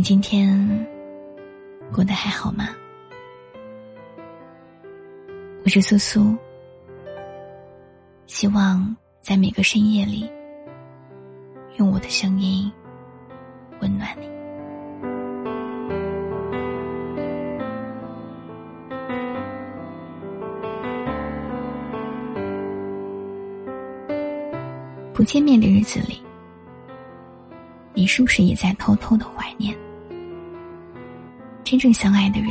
你今天过得还好吗？我是苏苏，希望在每个深夜里，用我的声音温暖你。不见面的日子里。你是不是也在偷偷的怀念？真正相爱的人，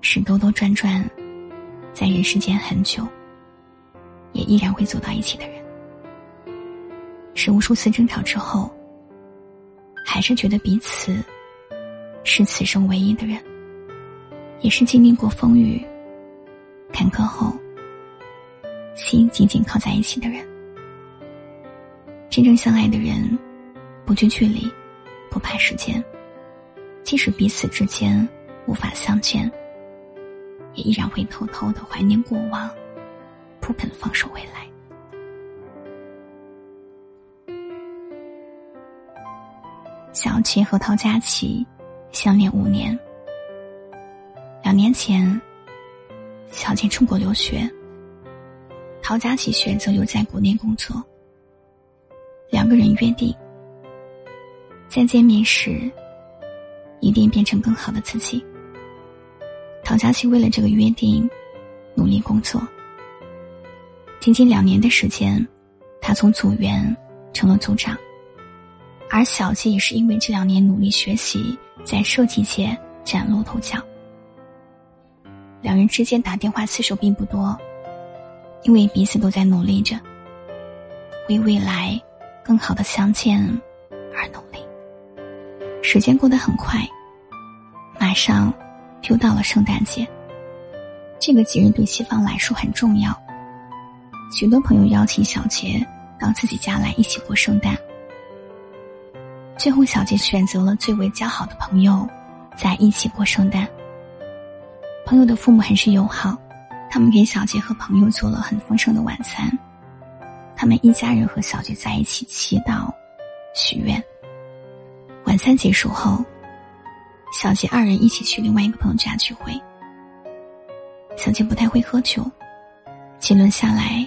是兜兜转转，在人世间很久，也依然会走到一起的人。是无数次争吵之后，还是觉得彼此是此生唯一的人。也是经历过风雨、坎坷后，心紧紧靠在一起的人。真正相爱的人。不惧距离，不怕时间。即使彼此之间无法相见，也依然会偷偷的怀念过往，不肯放手未来。小琪和陶佳琪相恋五年，两年前，小琪出国留学，陶佳琪选择留在国内工作。两个人约定。在见面时，一定变成更好的自己。陶佳琪为了这个约定，努力工作。仅仅两年的时间，他从组员成了组长，而小季也是因为这两年努力学习，在设计界崭露头角。两人之间打电话次数并不多，因为彼此都在努力着，为未来更好的相见而努力。时间过得很快，上就到了圣诞节。这个节日对西方来说很重要，许多朋友邀请小杰到自己家来一起过圣诞。最后，小杰选择了最为交好的朋友，在一起过圣诞。朋友的父母很是友好，他们给小杰和朋友做了很丰盛的晚餐。他们一家人和小杰在一起祈祷、许愿。晚餐结束后，小杰二人一起去另外一个朋友家聚会。小杰不太会喝酒，几轮下来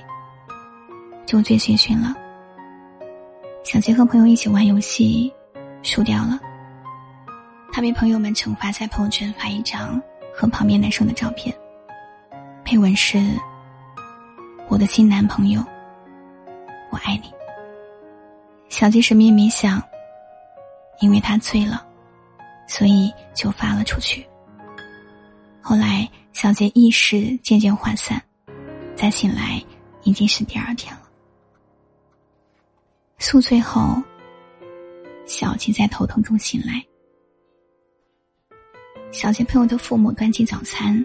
就醉醺醺了。小杰和朋友一起玩游戏，输掉了。他被朋友们惩罚，在朋友圈发一张和旁边男生的照片，配文是：“我的新男朋友，我爱你。”小杰什么也没想。因为他醉了，所以就发了出去。后来，小杰意识渐渐涣散，再醒来已经是第二天了。宿醉后，小杰在头疼中醒来。小杰朋友的父母端起早餐，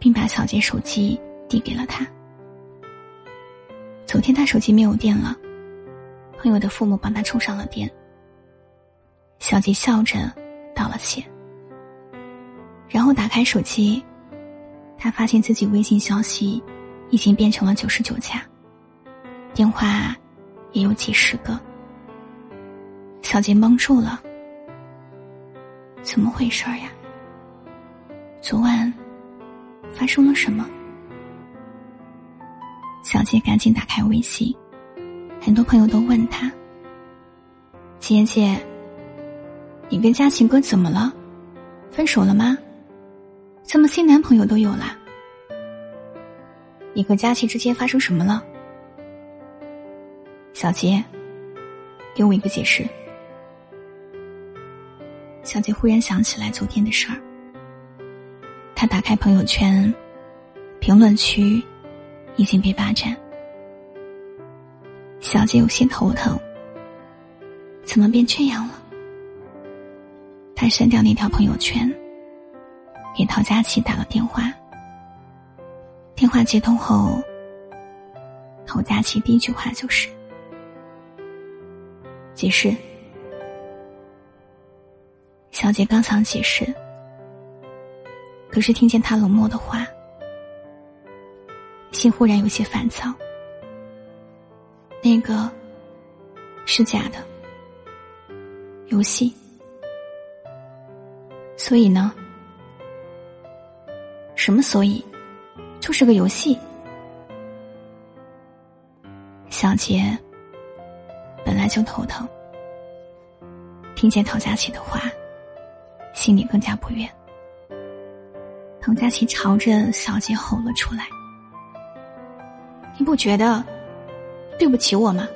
并把小杰手机递给了他。昨天他手机没有电了，朋友的父母帮他充上了电。小杰笑着道了谢，然后打开手机，他发现自己微信消息已经变成了九十九加，电话也有几十个。小杰懵住了，怎么回事呀？昨晚发生了什么？小杰赶紧打开微信，很多朋友都问他：“姐姐。”你跟嘉庆哥怎么了？分手了吗？怎么新男朋友都有了？你和佳琪之间发生什么了？小杰，给我一个解释。小杰忽然想起来昨天的事儿，他打开朋友圈，评论区已经被霸占。小杰有些头疼，怎么变这样了？他删掉那条朋友圈，给陶佳琪打了电话。电话接通后，陶佳琪第一句话就是：“解释。”小姐刚想解释，可是听见他冷漠的话，心忽然有些烦躁。那个是假的游戏。所以呢？什么所以？就是个游戏。小杰本来就头疼，听见唐佳琪的话，心里更加不悦。唐佳琪朝着小杰吼了出来：“你不觉得对不起我吗？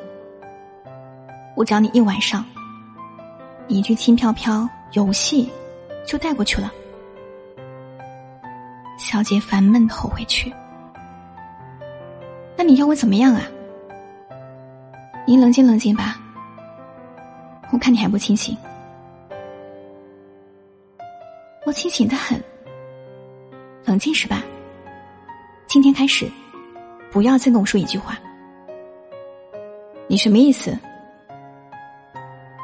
我找你一晚上，一句轻飘飘游戏就带过去了。”小姐烦闷的吼回去：“那你要我怎么样啊？你冷静冷静吧，我看你还不清醒。我清醒的很。”冷静是吧？今天开始，不要再跟我说一句话。你什么意思？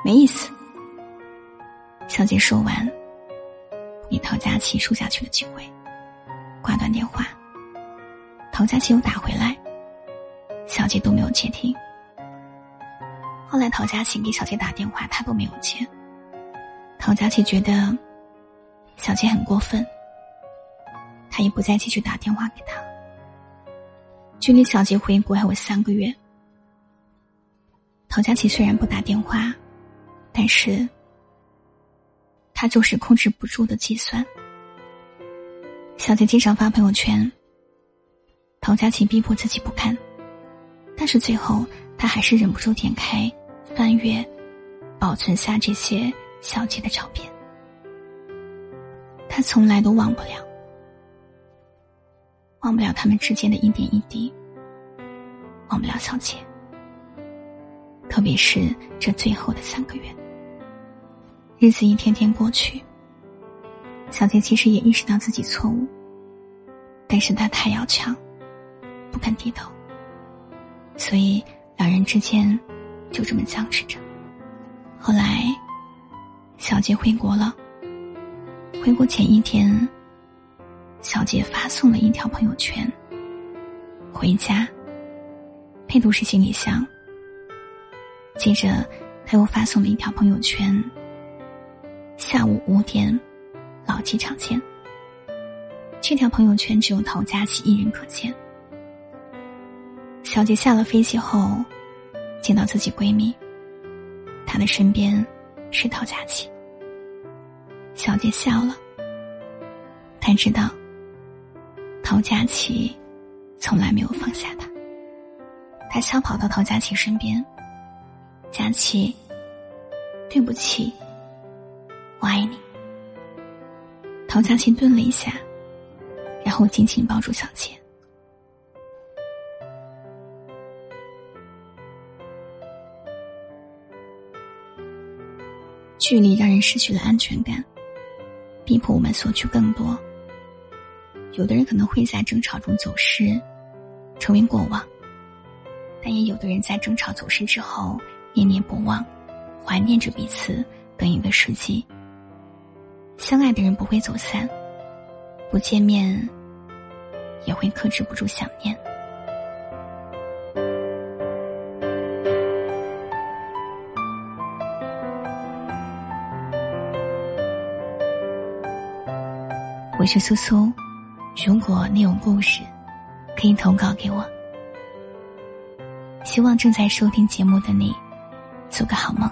没意思。小姐说完，佳琪输下去的机会，挂断电话。陶佳琪又打回来，小杰都没有接听。后来陶佳琪给小杰打电话，他都没有接。陶佳琪觉得小杰很过分。他也不再继续打电话给他。距离小杰回国还有三个月。陶佳琪虽然不打电话，但是他就是控制不住的计算。小杰经常发朋友圈，陶佳琪逼迫自己不看，但是最后他还是忍不住点开翻阅，保存下这些小杰的照片。他从来都忘不了。忘不了他们之间的一点一滴，忘不了小杰。特别是这最后的三个月，日子一天天过去，小杰其实也意识到自己错误，但是他太要强，不肯低头，所以两人之间就这么僵持着。后来，小杰回国了，回国前一天。小杰发送了一条朋友圈：“回家。”配图是行李箱。接着，他又发送了一条朋友圈：“下午五点，老机场前。”这条朋友圈只有陶佳琪一人可见。小杰下了飞机后，见到自己闺蜜，她的身边是陶佳琪。小杰笑了，他知道。陶佳琪从来没有放下他，他小跑到陶佳琪身边。佳琪，对不起，我爱你。陶佳琪顿了一下，然后紧紧抱住小倩。距离让人失去了安全感，逼迫我们索取更多。有的人可能会在争吵中走失，成为过往；但也有的人在争吵走失之后念念不忘，怀念着彼此，等一个时机。相爱的人不会走散，不见面也会克制不住想念。我是苏苏。如果你有故事，可以投稿给我。希望正在收听节目的你，做个好梦。